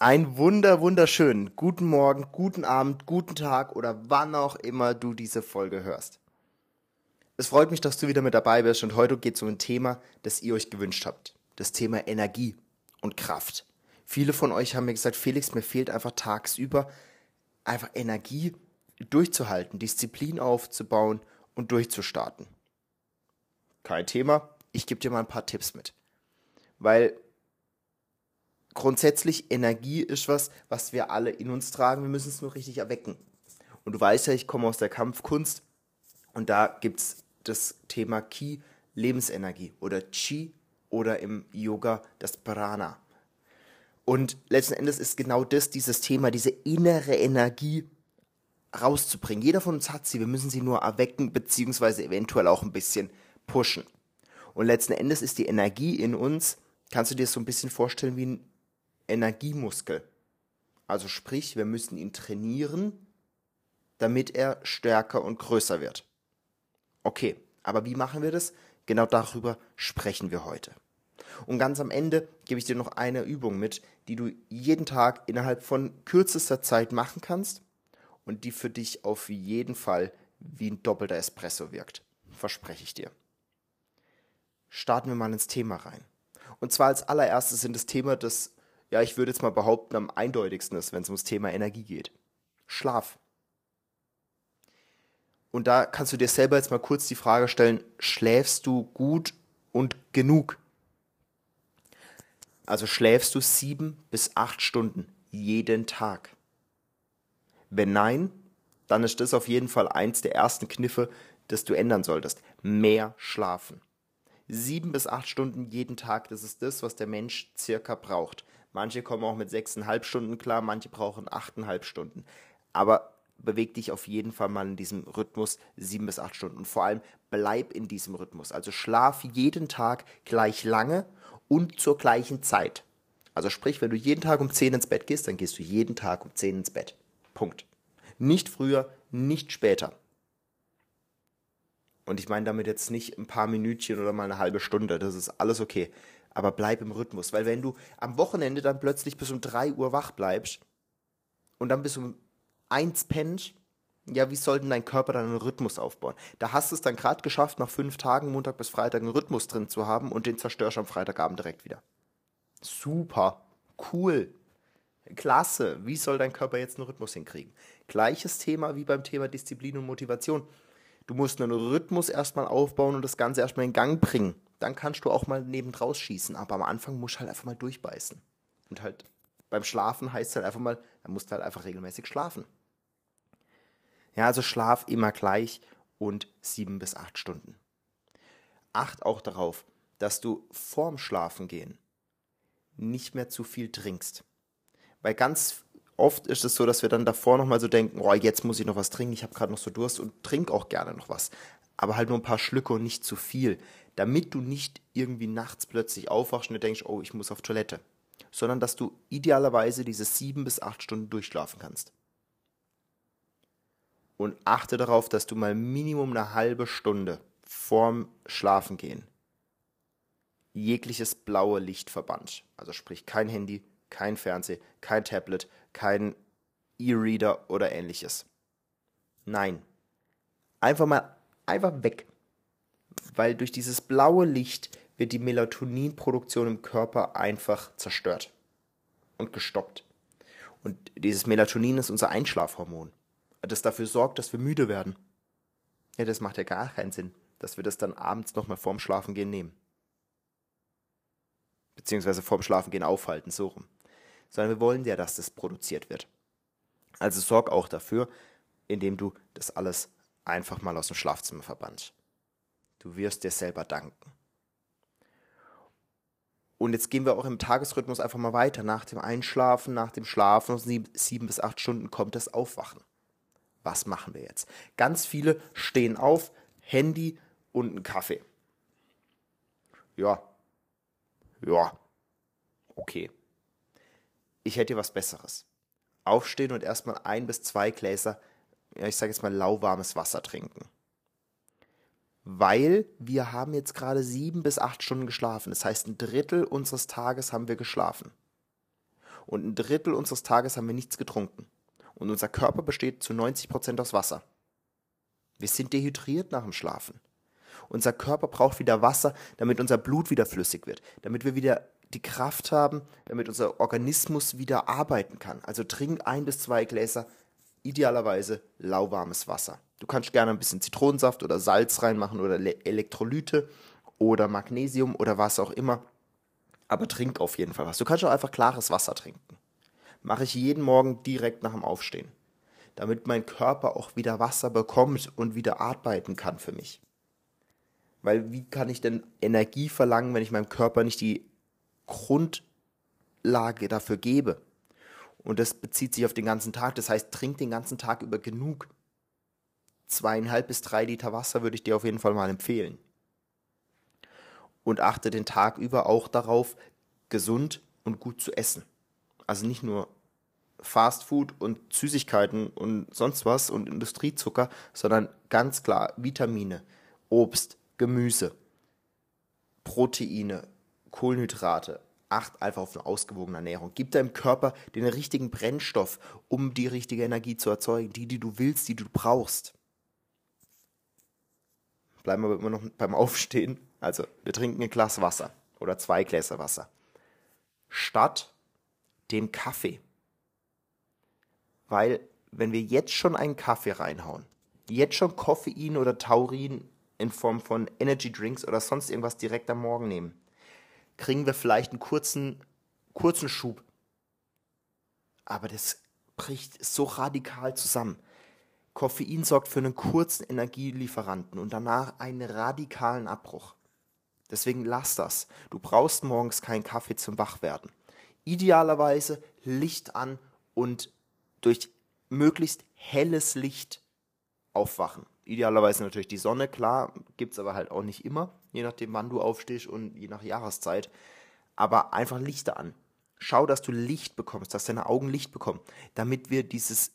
Ein wunder, wunderschönen guten Morgen, guten Abend, guten Tag oder wann auch immer du diese Folge hörst. Es freut mich, dass du wieder mit dabei bist und heute geht es um ein Thema, das ihr euch gewünscht habt. Das Thema Energie und Kraft. Viele von euch haben mir gesagt, Felix, mir fehlt einfach tagsüber einfach Energie durchzuhalten, Disziplin aufzubauen und durchzustarten. Kein Thema, ich gebe dir mal ein paar Tipps mit. Weil grundsätzlich Energie ist was, was wir alle in uns tragen. Wir müssen es nur richtig erwecken. Und du weißt ja, ich komme aus der Kampfkunst und da gibt es das Thema Ki, Lebensenergie oder Chi oder im Yoga das Prana. Und letzten Endes ist genau das, dieses Thema, diese innere Energie rauszubringen. Jeder von uns hat sie, wir müssen sie nur erwecken, beziehungsweise eventuell auch ein bisschen pushen. Und letzten Endes ist die Energie in uns, kannst du dir das so ein bisschen vorstellen wie ein Energiemuskel. Also sprich, wir müssen ihn trainieren, damit er stärker und größer wird. Okay, aber wie machen wir das? Genau darüber sprechen wir heute. Und ganz am Ende gebe ich dir noch eine Übung mit, die du jeden Tag innerhalb von kürzester Zeit machen kannst und die für dich auf jeden Fall wie ein doppelter Espresso wirkt. Verspreche ich dir. Starten wir mal ins Thema rein. Und zwar als allererstes in das Thema, das ja, ich würde jetzt mal behaupten, am eindeutigsten ist, wenn es ums Thema Energie geht. Schlaf. Und da kannst du dir selber jetzt mal kurz die Frage stellen, schläfst du gut und genug? Also schläfst du sieben bis acht Stunden jeden Tag? Wenn nein, dann ist das auf jeden Fall eins der ersten Kniffe, das du ändern solltest. Mehr schlafen. Sieben bis acht Stunden jeden Tag, das ist das, was der Mensch circa braucht. Manche kommen auch mit sechseinhalb Stunden klar, manche brauchen achteinhalb Stunden. Aber beweg dich auf jeden Fall mal in diesem Rhythmus sieben bis acht Stunden. Und vor allem bleib in diesem Rhythmus. Also schlaf jeden Tag gleich lange und zur gleichen Zeit. Also sprich, wenn du jeden Tag um 10 ins Bett gehst, dann gehst du jeden Tag um 10 ins Bett. Punkt. Nicht früher, nicht später. Und ich meine damit jetzt nicht ein paar Minütchen oder mal eine halbe Stunde, das ist alles okay aber bleib im Rhythmus. Weil wenn du am Wochenende dann plötzlich bis um 3 Uhr wach bleibst und dann bis um 1 pennst, ja, wie soll denn dein Körper dann einen Rhythmus aufbauen? Da hast du es dann gerade geschafft, nach fünf Tagen, Montag bis Freitag, einen Rhythmus drin zu haben und den zerstörst du am Freitagabend direkt wieder. Super, cool, klasse. Wie soll dein Körper jetzt einen Rhythmus hinkriegen? Gleiches Thema wie beim Thema Disziplin und Motivation. Du musst einen Rhythmus erstmal aufbauen und das Ganze erstmal in Gang bringen dann kannst du auch mal nebendraus schießen. Aber am Anfang musst du halt einfach mal durchbeißen. Und halt beim Schlafen heißt es halt einfach mal, dann musst du halt einfach regelmäßig schlafen. Ja, also Schlaf immer gleich und sieben bis acht Stunden. Acht auch darauf, dass du vorm Schlafengehen nicht mehr zu viel trinkst. Weil ganz oft ist es so, dass wir dann davor nochmal so denken, oh, jetzt muss ich noch was trinken, ich habe gerade noch so Durst und trink auch gerne noch was. Aber halt nur ein paar Schlücke und nicht zu viel damit du nicht irgendwie nachts plötzlich aufwachst und denkst, oh, ich muss auf Toilette, sondern dass du idealerweise diese sieben bis acht Stunden durchschlafen kannst. Und achte darauf, dass du mal Minimum eine halbe Stunde vorm Schlafengehen jegliches blaue Licht verbannt. Also sprich kein Handy, kein Fernseh, kein Tablet, kein E-Reader oder ähnliches. Nein. Einfach mal einfach weg weil durch dieses blaue Licht wird die Melatoninproduktion im Körper einfach zerstört und gestoppt. Und dieses Melatonin ist unser Einschlafhormon, das dafür sorgt, dass wir müde werden. Ja, das macht ja gar keinen Sinn, dass wir das dann abends nochmal vorm Schlafengehen nehmen. Beziehungsweise vorm Schlafengehen aufhalten, so rum. Sondern wir wollen ja, dass das produziert wird. Also sorg auch dafür, indem du das alles einfach mal aus dem Schlafzimmer verbannst. Du wirst dir selber danken. Und jetzt gehen wir auch im Tagesrhythmus einfach mal weiter. Nach dem Einschlafen, nach dem Schlafen, sieben bis acht Stunden kommt das Aufwachen. Was machen wir jetzt? Ganz viele stehen auf, Handy und einen Kaffee. Ja. Ja. Okay. Ich hätte was Besseres. Aufstehen und erstmal ein bis zwei Gläser, ja, ich sage jetzt mal lauwarmes Wasser trinken weil wir haben jetzt gerade sieben bis acht Stunden geschlafen. Das heißt, ein Drittel unseres Tages haben wir geschlafen. Und ein Drittel unseres Tages haben wir nichts getrunken. Und unser Körper besteht zu 90 Prozent aus Wasser. Wir sind dehydriert nach dem Schlafen. Unser Körper braucht wieder Wasser, damit unser Blut wieder flüssig wird, damit wir wieder die Kraft haben, damit unser Organismus wieder arbeiten kann. Also trink ein bis zwei Gläser, idealerweise lauwarmes Wasser. Du kannst gerne ein bisschen Zitronensaft oder Salz reinmachen oder Elektrolyte oder Magnesium oder was auch immer. Aber trink auf jeden Fall was. Du kannst auch einfach klares Wasser trinken. Mache ich jeden Morgen direkt nach dem Aufstehen. Damit mein Körper auch wieder Wasser bekommt und wieder arbeiten kann für mich. Weil wie kann ich denn Energie verlangen, wenn ich meinem Körper nicht die Grundlage dafür gebe? Und das bezieht sich auf den ganzen Tag. Das heißt, trink den ganzen Tag über genug. Zweieinhalb bis drei Liter Wasser würde ich dir auf jeden Fall mal empfehlen. Und achte den Tag über auch darauf, gesund und gut zu essen. Also nicht nur Fast Food und Süßigkeiten und sonst was und Industriezucker, sondern ganz klar Vitamine, Obst, Gemüse, Proteine, Kohlenhydrate. Acht einfach auf eine ausgewogene Ernährung. Gib deinem Körper den richtigen Brennstoff, um die richtige Energie zu erzeugen, die, die du willst, die du brauchst. Bleiben wir immer noch beim Aufstehen. Also, wir trinken ein Glas Wasser oder zwei Gläser Wasser. Statt dem Kaffee. Weil, wenn wir jetzt schon einen Kaffee reinhauen, jetzt schon Koffein oder Taurin in Form von Energy Drinks oder sonst irgendwas direkt am Morgen nehmen, kriegen wir vielleicht einen kurzen, kurzen Schub. Aber das bricht so radikal zusammen. Koffein sorgt für einen kurzen Energielieferanten und danach einen radikalen Abbruch. Deswegen lass das. Du brauchst morgens keinen Kaffee zum Wachwerden. Idealerweise Licht an und durch möglichst helles Licht aufwachen. Idealerweise natürlich die Sonne, klar, gibt es aber halt auch nicht immer, je nachdem, wann du aufstehst und je nach Jahreszeit. Aber einfach Lichter an. Schau, dass du Licht bekommst, dass deine Augen Licht bekommen, damit wir dieses,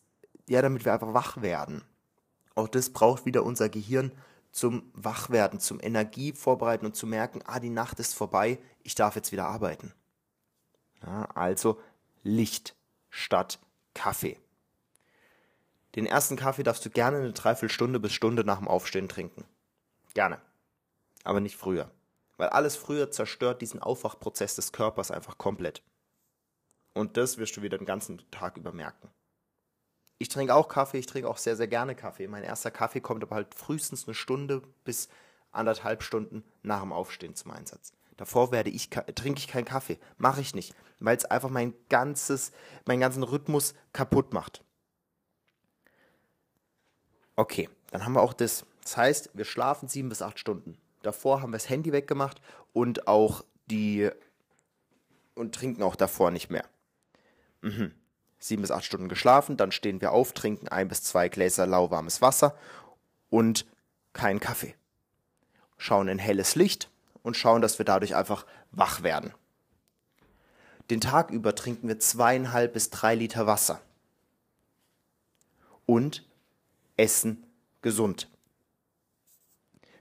ja, damit wir einfach wach werden. Auch das braucht wieder unser Gehirn zum Wachwerden, zum Energie vorbereiten und zu merken, ah, die Nacht ist vorbei, ich darf jetzt wieder arbeiten. Ja, also Licht statt Kaffee. Den ersten Kaffee darfst du gerne eine Dreiviertelstunde bis Stunde nach dem Aufstehen trinken. Gerne. Aber nicht früher. Weil alles früher zerstört diesen Aufwachprozess des Körpers einfach komplett. Und das wirst du wieder den ganzen Tag über merken. Ich trinke auch Kaffee, ich trinke auch sehr, sehr gerne Kaffee. Mein erster Kaffee kommt aber halt frühestens eine Stunde bis anderthalb Stunden nach dem Aufstehen zum Einsatz. Davor werde ich, trinke ich keinen Kaffee. Mache ich nicht. Weil es einfach mein ganzes, meinen ganzen Rhythmus kaputt macht. Okay, dann haben wir auch das. Das heißt, wir schlafen sieben bis acht Stunden. Davor haben wir das Handy weggemacht und auch die und trinken auch davor nicht mehr. Mhm. Sieben bis acht Stunden geschlafen, dann stehen wir auf, trinken ein bis zwei Gläser lauwarmes Wasser und keinen Kaffee. Schauen in helles Licht und schauen, dass wir dadurch einfach wach werden. Den Tag über trinken wir zweieinhalb bis drei Liter Wasser. Und essen gesund.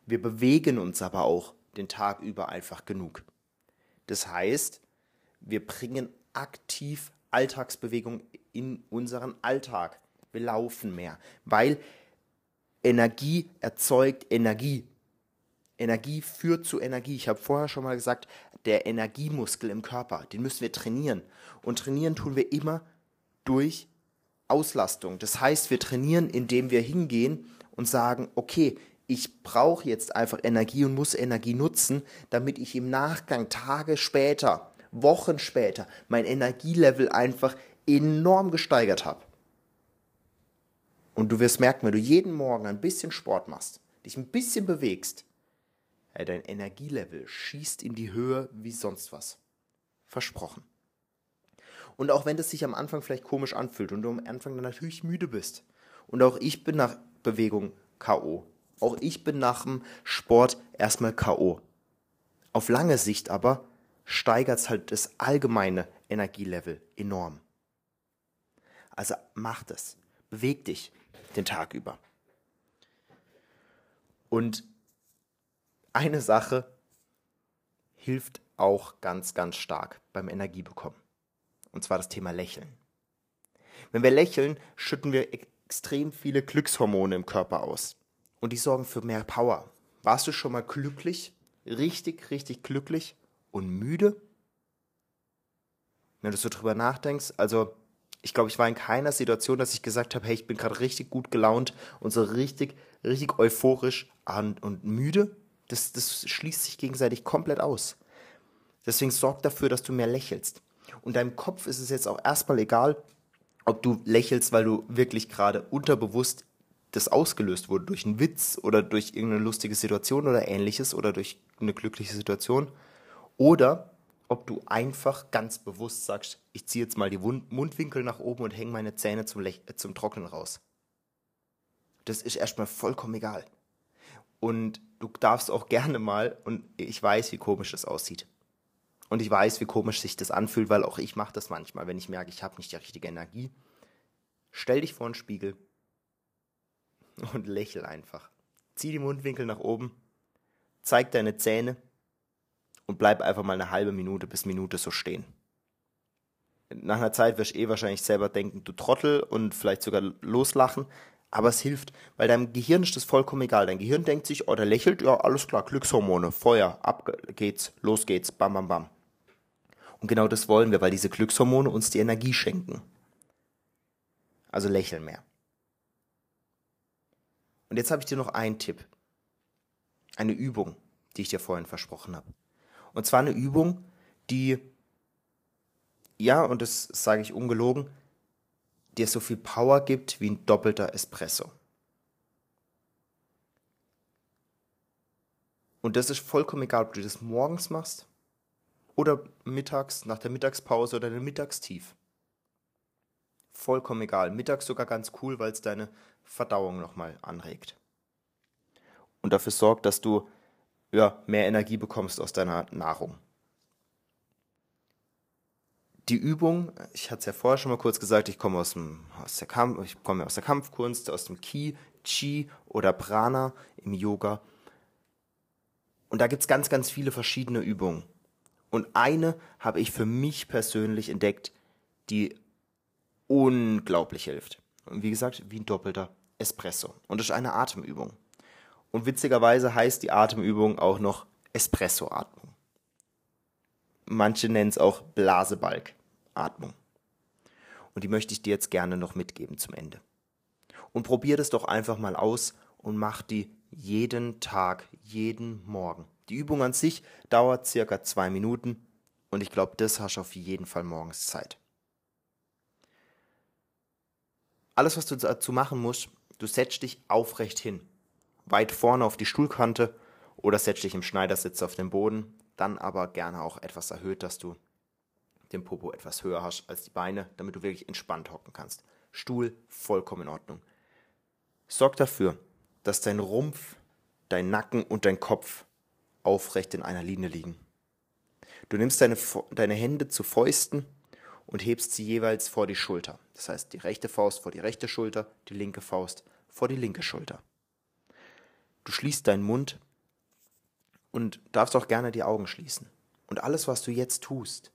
Wir bewegen uns aber auch den Tag über einfach genug. Das heißt, wir bringen aktiv Alltagsbewegung in unseren Alltag. Wir laufen mehr, weil Energie erzeugt Energie. Energie führt zu Energie. Ich habe vorher schon mal gesagt, der Energiemuskel im Körper, den müssen wir trainieren. Und trainieren tun wir immer durch Auslastung. Das heißt, wir trainieren, indem wir hingehen und sagen, okay, ich brauche jetzt einfach Energie und muss Energie nutzen, damit ich im Nachgang Tage später, Wochen später mein Energielevel einfach enorm gesteigert habe. Und du wirst merken, wenn du jeden Morgen ein bisschen Sport machst, dich ein bisschen bewegst, dein Energielevel schießt in die Höhe wie sonst was. Versprochen. Und auch wenn das sich am Anfang vielleicht komisch anfühlt und du am Anfang dann natürlich müde bist. Und auch ich bin nach Bewegung K.O. Auch ich bin nach dem Sport erstmal K.O. Auf lange Sicht aber steigert es halt das allgemeine Energielevel enorm. Also mach das. Beweg dich den Tag über. Und eine Sache hilft auch ganz, ganz stark beim Energiebekommen. Und zwar das Thema Lächeln. Wenn wir lächeln, schütten wir extrem viele Glückshormone im Körper aus. Und die sorgen für mehr Power. Warst du schon mal glücklich? Richtig, richtig glücklich und müde? Wenn du so drüber nachdenkst, also ich glaube, ich war in keiner Situation, dass ich gesagt habe, hey, ich bin gerade richtig gut gelaunt und so richtig, richtig euphorisch und, und müde. Das, das schließt sich gegenseitig komplett aus. Deswegen sorg dafür, dass du mehr lächelst. Und deinem Kopf ist es jetzt auch erstmal egal, ob du lächelst, weil du wirklich gerade unterbewusst das ausgelöst wurde durch einen Witz oder durch irgendeine lustige Situation oder ähnliches oder durch eine glückliche Situation. Oder ob du einfach ganz bewusst sagst, ich ziehe jetzt mal die Mundwinkel nach oben und hänge meine Zähne zum, Lech zum Trocknen raus. Das ist erstmal vollkommen egal. Und du darfst auch gerne mal, und ich weiß, wie komisch das aussieht. Und ich weiß, wie komisch sich das anfühlt, weil auch ich mache das manchmal, wenn ich merke, ich habe nicht die richtige Energie. Stell dich vor einen Spiegel und lächel einfach. Zieh die Mundwinkel nach oben, zeig deine Zähne und bleib einfach mal eine halbe Minute bis Minute so stehen. Nach einer Zeit wirst du eh wahrscheinlich selber denken, du Trottel und vielleicht sogar loslachen, aber es hilft, weil deinem Gehirn ist das vollkommen egal. Dein Gehirn denkt sich, oh, der lächelt, ja, alles klar, Glückshormone, Feuer, ab geht's, los geht's, bam, bam, bam. Und genau das wollen wir, weil diese Glückshormone uns die Energie schenken. Also lächeln mehr. Und jetzt habe ich dir noch einen Tipp. Eine Übung, die ich dir vorhin versprochen habe. Und zwar eine Übung, die, ja, und das sage ich ungelogen, dir so viel Power gibt wie ein doppelter Espresso. Und das ist vollkommen egal, ob du das morgens machst oder mittags, nach der Mittagspause oder dem Mittagstief. Vollkommen egal. Mittags sogar ganz cool, weil es deine Verdauung nochmal anregt. Und dafür sorgt, dass du ja, mehr Energie bekommst aus deiner Nahrung. Die Übung, ich hatte es ja vorher schon mal kurz gesagt, ich komme aus, dem, aus, der Kampf, ich komme aus der Kampfkunst, aus dem Ki, Chi oder Prana im Yoga. Und da gibt es ganz, ganz viele verschiedene Übungen. Und eine habe ich für mich persönlich entdeckt, die unglaublich hilft. Und wie gesagt, wie ein doppelter Espresso. Und das ist eine Atemübung. Und witzigerweise heißt die Atemübung auch noch Espresso-Atmung. Manche nennen es auch Blasebalg-Atmung. Und die möchte ich dir jetzt gerne noch mitgeben zum Ende. Und probier das doch einfach mal aus und mach die jeden Tag, jeden Morgen. Die Übung an sich dauert circa zwei Minuten und ich glaube, das hast du auf jeden Fall morgens Zeit. Alles, was du dazu machen musst, du setzt dich aufrecht hin weit vorne auf die Stuhlkante oder setz dich im Schneidersitz auf den Boden, dann aber gerne auch etwas erhöht, dass du den Popo etwas höher hast als die Beine, damit du wirklich entspannt hocken kannst. Stuhl vollkommen in Ordnung. Sorg dafür, dass dein Rumpf, dein Nacken und dein Kopf aufrecht in einer Linie liegen. Du nimmst deine, deine Hände zu Fäusten und hebst sie jeweils vor die Schulter. Das heißt, die rechte Faust vor die rechte Schulter, die linke Faust vor die linke Schulter. Du schließt deinen Mund und darfst auch gerne die Augen schließen. Und alles, was du jetzt tust,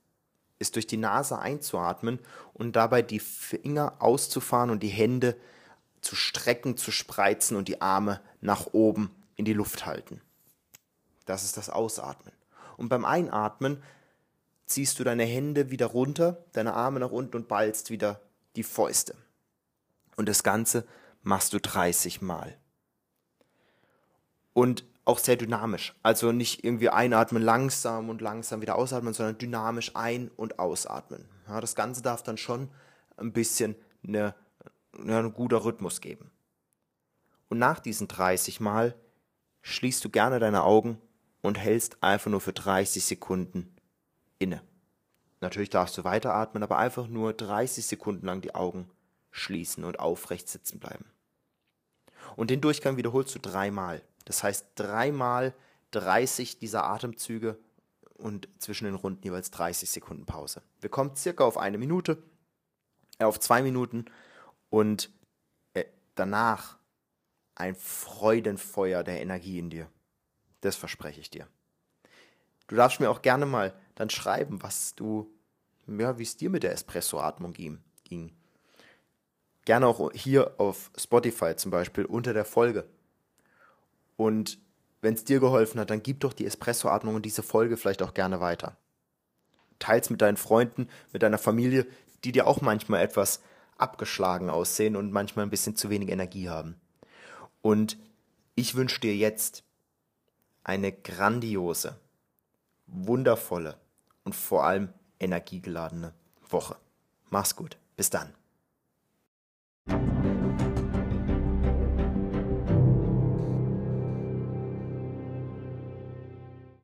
ist durch die Nase einzuatmen und dabei die Finger auszufahren und die Hände zu strecken, zu spreizen und die Arme nach oben in die Luft halten. Das ist das Ausatmen. Und beim Einatmen ziehst du deine Hände wieder runter, deine Arme nach unten und ballst wieder die Fäuste. Und das Ganze machst du 30 Mal und auch sehr dynamisch. Also nicht irgendwie einatmen langsam und langsam wieder ausatmen, sondern dynamisch ein- und ausatmen. Ja, das Ganze darf dann schon ein bisschen eine, eine, ein guter Rhythmus geben. Und nach diesen 30 Mal schließt du gerne deine Augen und hältst einfach nur für 30 Sekunden inne. Natürlich darfst du weiteratmen, aber einfach nur 30 Sekunden lang die Augen schließen und aufrecht sitzen bleiben. Und den Durchgang wiederholst du dreimal. Das heißt dreimal 30 dieser Atemzüge und zwischen den Runden jeweils 30 Sekunden Pause. Wir kommen circa auf eine Minute, äh, auf zwei Minuten und äh, danach ein Freudenfeuer der Energie in dir. Das verspreche ich dir. Du darfst mir auch gerne mal dann schreiben, was du ja, wie es dir mit der Espresso-Atmung ging. Gerne auch hier auf Spotify zum Beispiel unter der Folge. Und wenn es dir geholfen hat, dann gib doch die Espresso-Atmung und diese Folge vielleicht auch gerne weiter. Teils mit deinen Freunden, mit deiner Familie, die dir auch manchmal etwas abgeschlagen aussehen und manchmal ein bisschen zu wenig Energie haben. Und ich wünsche dir jetzt eine grandiose, wundervolle und vor allem energiegeladene Woche. Mach's gut. Bis dann.